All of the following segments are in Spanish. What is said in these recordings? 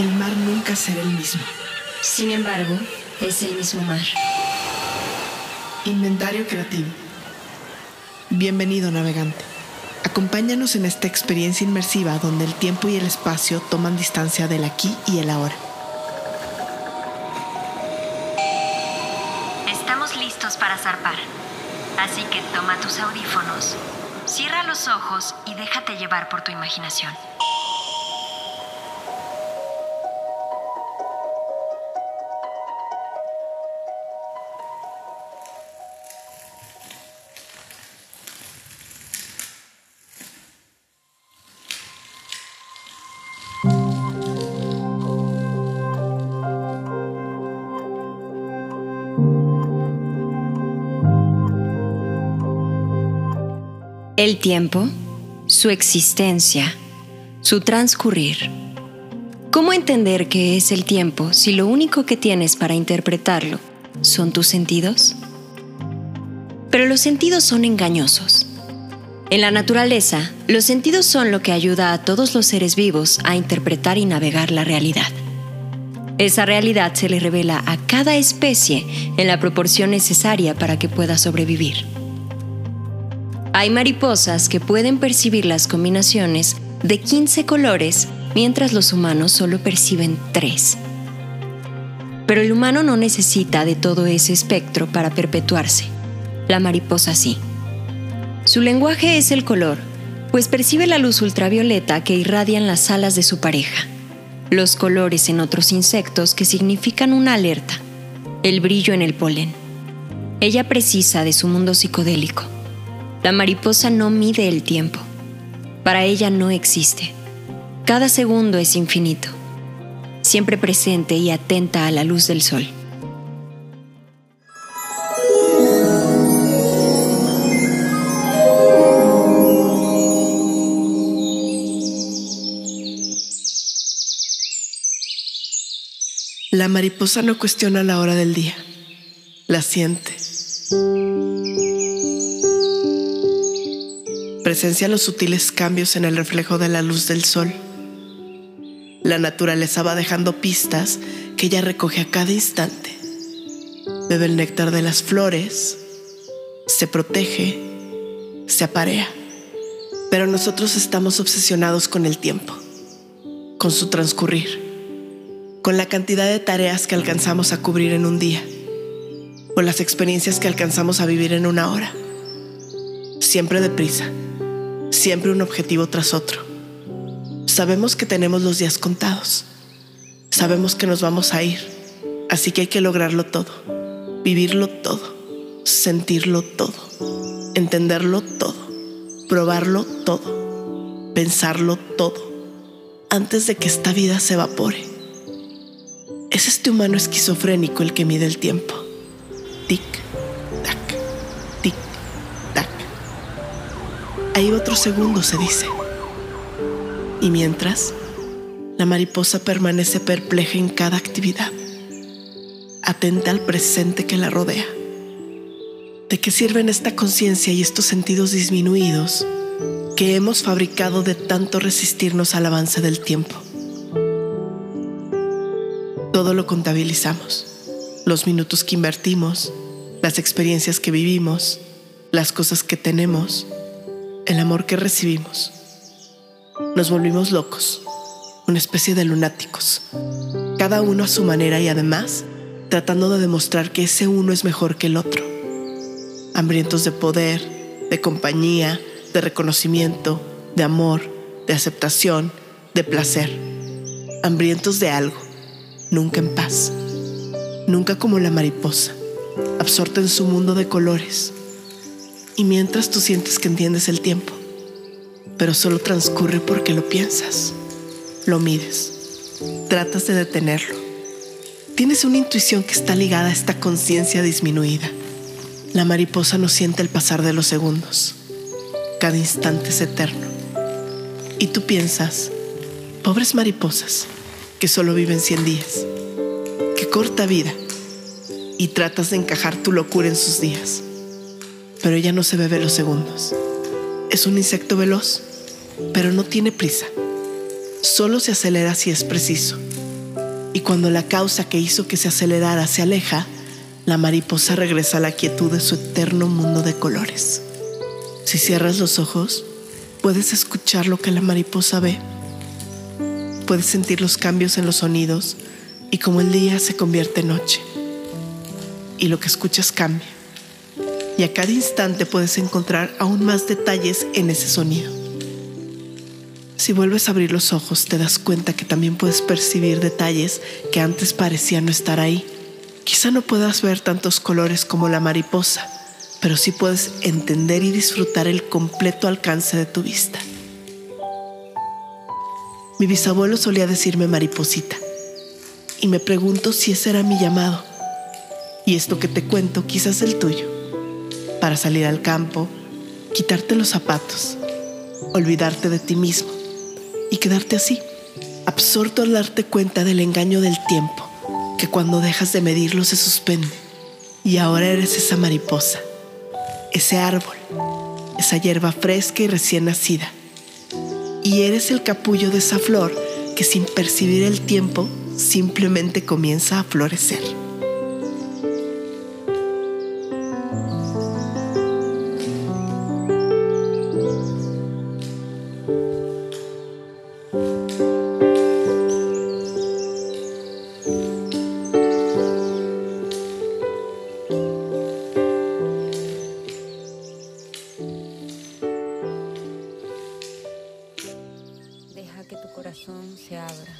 el mar nunca será el mismo. Sin embargo, es el mismo mar. Inventario creativo. Bienvenido navegante. Acompáñanos en esta experiencia inmersiva donde el tiempo y el espacio toman distancia del aquí y el ahora. Estamos listos para zarpar. Así que toma tus audífonos, cierra los ojos y déjate llevar por tu imaginación. El tiempo, su existencia, su transcurrir. ¿Cómo entender qué es el tiempo si lo único que tienes para interpretarlo son tus sentidos? Pero los sentidos son engañosos. En la naturaleza, los sentidos son lo que ayuda a todos los seres vivos a interpretar y navegar la realidad. Esa realidad se le revela a cada especie en la proporción necesaria para que pueda sobrevivir. Hay mariposas que pueden percibir las combinaciones de 15 colores, mientras los humanos solo perciben 3. Pero el humano no necesita de todo ese espectro para perpetuarse. La mariposa sí. Su lenguaje es el color, pues percibe la luz ultravioleta que irradian las alas de su pareja, los colores en otros insectos que significan una alerta, el brillo en el polen. Ella precisa de su mundo psicodélico la mariposa no mide el tiempo. Para ella no existe. Cada segundo es infinito, siempre presente y atenta a la luz del sol. La mariposa no cuestiona la hora del día, la siente presencia los sutiles cambios en el reflejo de la luz del sol. La naturaleza va dejando pistas que ella recoge a cada instante. Bebe el néctar de las flores, se protege, se aparea. Pero nosotros estamos obsesionados con el tiempo, con su transcurrir, con la cantidad de tareas que alcanzamos a cubrir en un día, con las experiencias que alcanzamos a vivir en una hora. Siempre deprisa siempre un objetivo tras otro. Sabemos que tenemos los días contados. Sabemos que nos vamos a ir. Así que hay que lograrlo todo. Vivirlo todo. Sentirlo todo. Entenderlo todo. Probarlo todo. Pensarlo todo. Antes de que esta vida se evapore. Es este humano esquizofrénico el que mide el tiempo. Tic, Hay otro segundo, se dice. Y mientras, la mariposa permanece perpleja en cada actividad, atenta al presente que la rodea. ¿De qué sirven esta conciencia y estos sentidos disminuidos que hemos fabricado de tanto resistirnos al avance del tiempo? Todo lo contabilizamos, los minutos que invertimos, las experiencias que vivimos, las cosas que tenemos, el amor que recibimos. Nos volvimos locos, una especie de lunáticos, cada uno a su manera y además tratando de demostrar que ese uno es mejor que el otro. Hambrientos de poder, de compañía, de reconocimiento, de amor, de aceptación, de placer. Hambrientos de algo, nunca en paz, nunca como la mariposa, absorta en su mundo de colores y mientras tú sientes que entiendes el tiempo, pero solo transcurre porque lo piensas, lo mides, tratas de detenerlo. Tienes una intuición que está ligada a esta conciencia disminuida. La mariposa no siente el pasar de los segundos. Cada instante es eterno. Y tú piensas, pobres mariposas, que solo viven 100 días. Qué corta vida. Y tratas de encajar tu locura en sus días pero ella no se bebe los segundos. Es un insecto veloz, pero no tiene prisa. Solo se acelera si es preciso, Y cuando la causa que hizo que se acelerara se aleja, la mariposa regresa a la quietud de su eterno mundo de colores. Si cierras los ojos, puedes escuchar lo que la mariposa ve. Puedes sentir los cambios en los sonidos y cómo el día se convierte en noche. Y lo que escuchas cambia. Y a cada instante puedes encontrar aún más detalles en ese sonido. Si vuelves a abrir los ojos, te das cuenta que también puedes percibir detalles que antes parecían no estar ahí. Quizá no puedas ver tantos colores como la mariposa, pero sí puedes entender y disfrutar el completo alcance de tu vista. Mi bisabuelo solía decirme mariposita, y me pregunto si ese era mi llamado. Y esto que te cuento quizás el tuyo, para salir al campo, quitarte los zapatos, olvidarte de ti mismo y quedarte así, absorto al darte cuenta del engaño del tiempo, que cuando dejas de medirlo se suspende. Y ahora eres esa mariposa ese árbol, esa hierba fresca y recién nacida. Y eres el capullo de esa flor que sin percibir el tiempo simplemente comienza a florecer. Se abra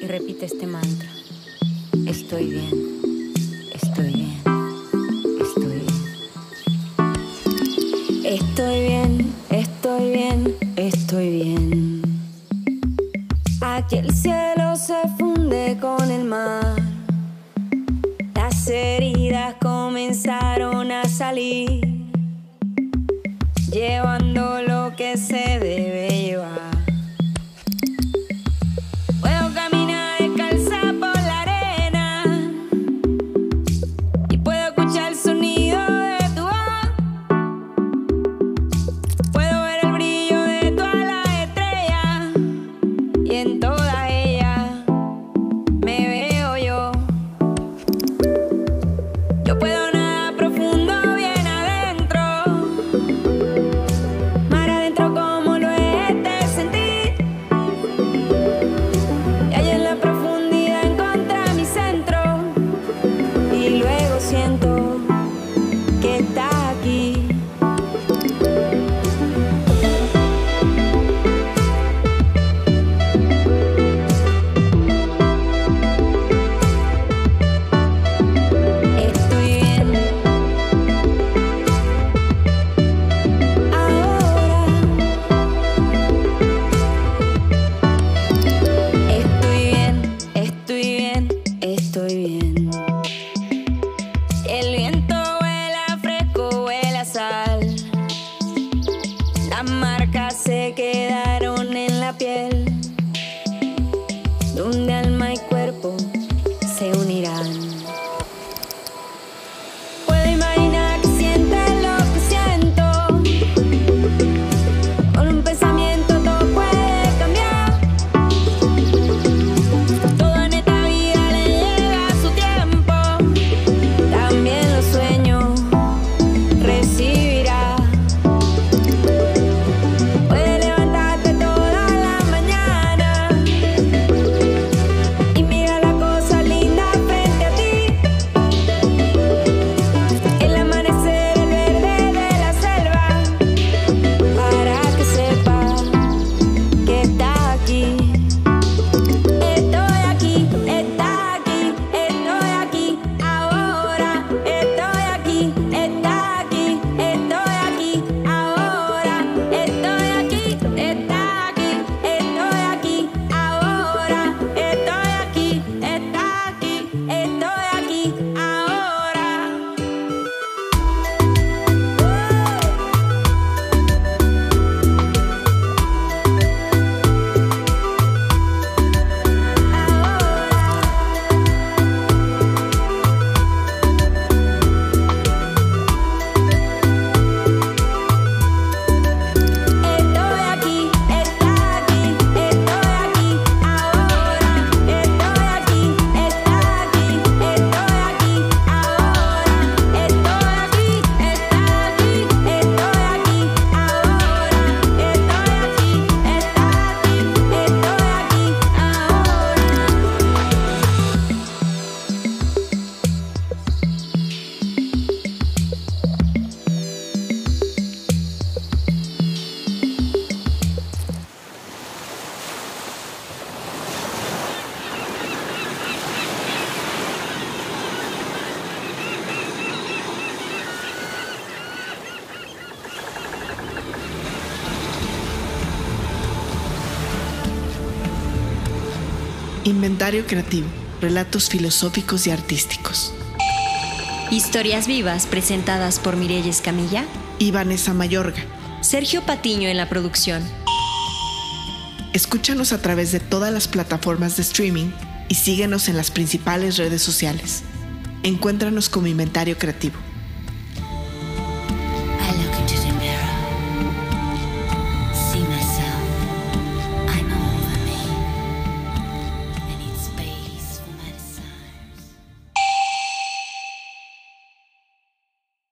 y repite este mantra. Estoy bien, estoy bien, estoy bien. Estoy bien, estoy bien, estoy bien. Aquí el cielo se funde con el mar. Las heridas comenzaron a salir, llevando lo que se debe donde al Inventario Creativo, relatos filosóficos y artísticos. Historias vivas presentadas por Mirelles Camilla y Vanessa Mayorga. Sergio Patiño en la producción. Escúchanos a través de todas las plataformas de streaming y síguenos en las principales redes sociales. Encuéntranos como Inventario Creativo.